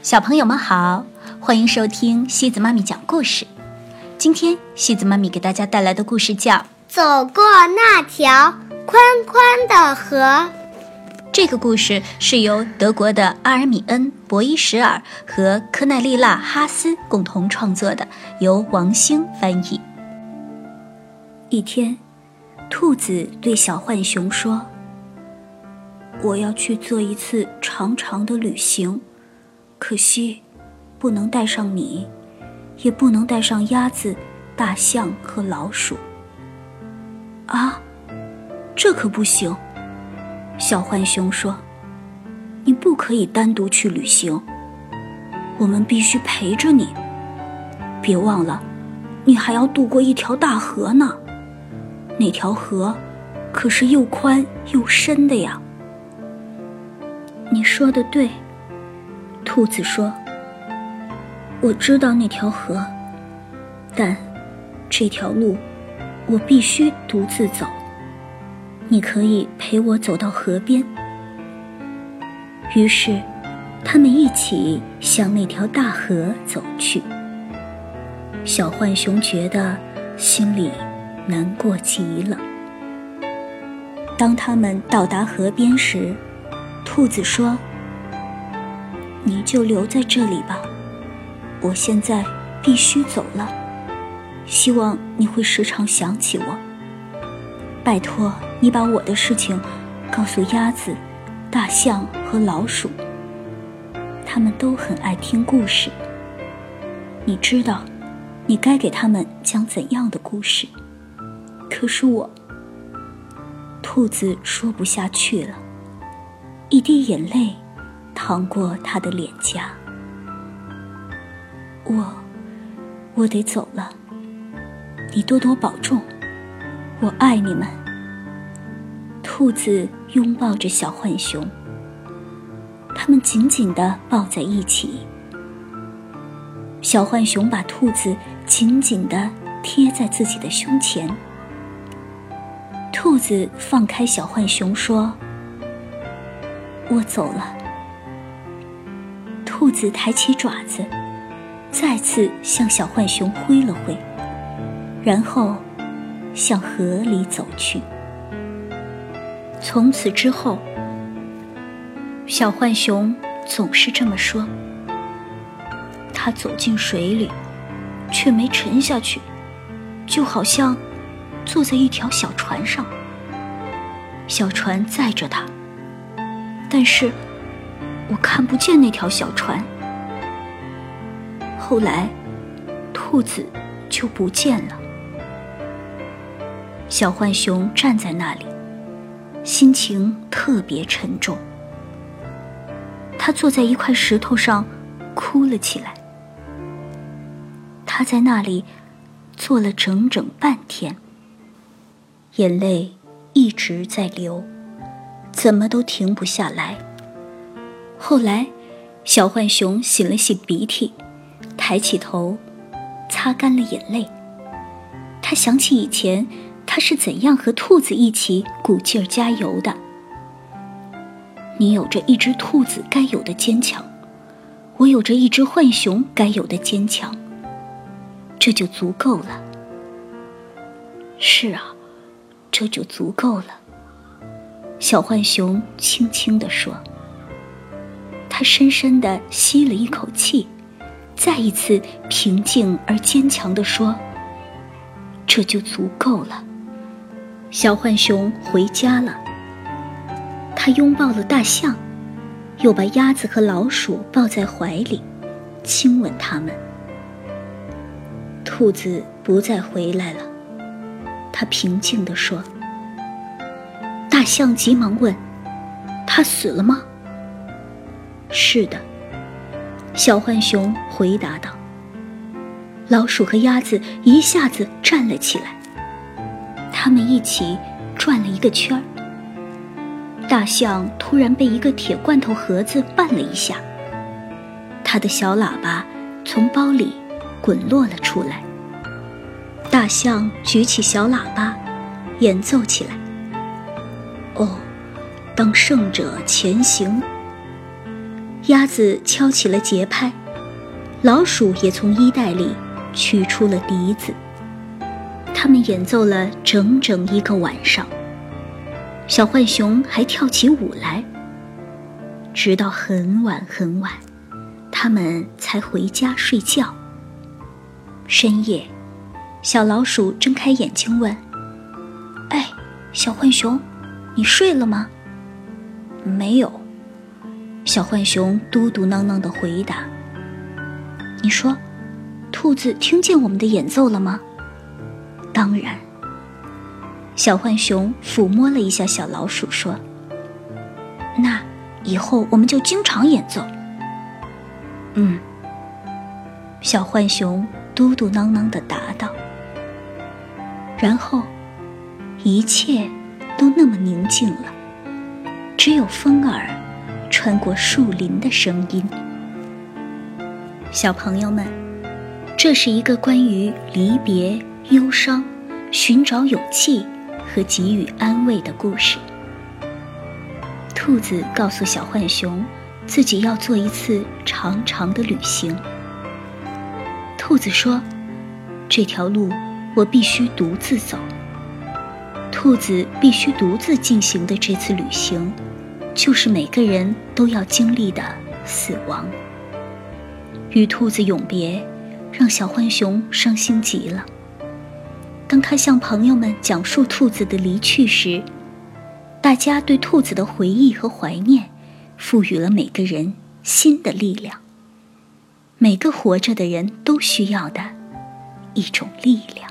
小朋友们好，欢迎收听西子妈咪讲故事。今天西子妈咪给大家带来的故事叫《走过那条宽宽的河》。这个故事是由德国的阿尔米恩·博伊什尔和科奈利娜·哈斯共同创作的，由王星翻译。一天，兔子对小浣熊说：“我要去做一次长长的旅行。”可惜，不能带上你，也不能带上鸭子、大象和老鼠。啊，这可不行！小浣熊说：“你不可以单独去旅行，我们必须陪着你。别忘了，你还要渡过一条大河呢。那条河可是又宽又深的呀。”你说的对。兔子说：“我知道那条河，但这条路我必须独自走。你可以陪我走到河边。”于是，他们一起向那条大河走去。小浣熊觉得心里难过极了。当他们到达河边时，兔子说。你就留在这里吧，我现在必须走了。希望你会时常想起我。拜托你把我的事情告诉鸭子、大象和老鼠，他们都很爱听故事。你知道，你该给他们讲怎样的故事？可是我，兔子说不下去了，一滴眼泪。淌过他的脸颊，我，我得走了。你多多保重，我爱你们。兔子拥抱着小浣熊，他们紧紧的抱在一起。小浣熊把兔子紧紧的贴在自己的胸前。兔子放开小浣熊说：“我走了。”兔子抬起爪子，再次向小浣熊挥了挥，然后向河里走去。从此之后，小浣熊总是这么说。他走进水里，却没沉下去，就好像坐在一条小船上。小船载着他，但是。我看不见那条小船。后来，兔子就不见了。小浣熊站在那里，心情特别沉重。他坐在一块石头上，哭了起来。他在那里坐了整整半天，眼泪一直在流，怎么都停不下来。后来，小浣熊擤了擤鼻涕，抬起头，擦干了眼泪。他想起以前他是怎样和兔子一起鼓劲儿加油的。你有着一只兔子该有的坚强，我有着一只浣熊该有的坚强，这就足够了。是啊，这就足够了。小浣熊轻轻地说。他深深地吸了一口气，再一次平静而坚强地说：“这就足够了。”小浣熊回家了。他拥抱了大象，又把鸭子和老鼠抱在怀里，亲吻它们。兔子不再回来了，他平静地说。大象急忙问：“他死了吗？”是的，小浣熊回答道。老鼠和鸭子一下子站了起来，他们一起转了一个圈儿。大象突然被一个铁罐头盒子绊了一下，它的小喇叭从包里滚落了出来。大象举起小喇叭，演奏起来。哦，当胜者前行。鸭子敲起了节拍，老鼠也从衣袋里取出了笛子。他们演奏了整整一个晚上。小浣熊还跳起舞来，直到很晚很晚，他们才回家睡觉。深夜，小老鼠睁开眼睛问：“哎，小浣熊，你睡了吗？”“没有。”小浣熊嘟嘟囔囔的回答。“你说，兔子听见我们的演奏了吗？”“当然。”小浣熊抚摸了一下小老鼠，说：“那以后我们就经常演奏。”嗯，小浣熊嘟嘟囔囔的答道。然后，一切都那么宁静了，只有风儿穿过树林的声音。小朋友们，这是一个关于离别、忧伤、寻找勇气。和给予安慰的故事。兔子告诉小浣熊，自己要做一次长长的旅行。兔子说：“这条路我必须独自走。”兔子必须独自进行的这次旅行，就是每个人都要经历的死亡。与兔子永别，让小浣熊伤心极了。当他向朋友们讲述兔子的离去时，大家对兔子的回忆和怀念，赋予了每个人新的力量。每个活着的人都需要的一种力量。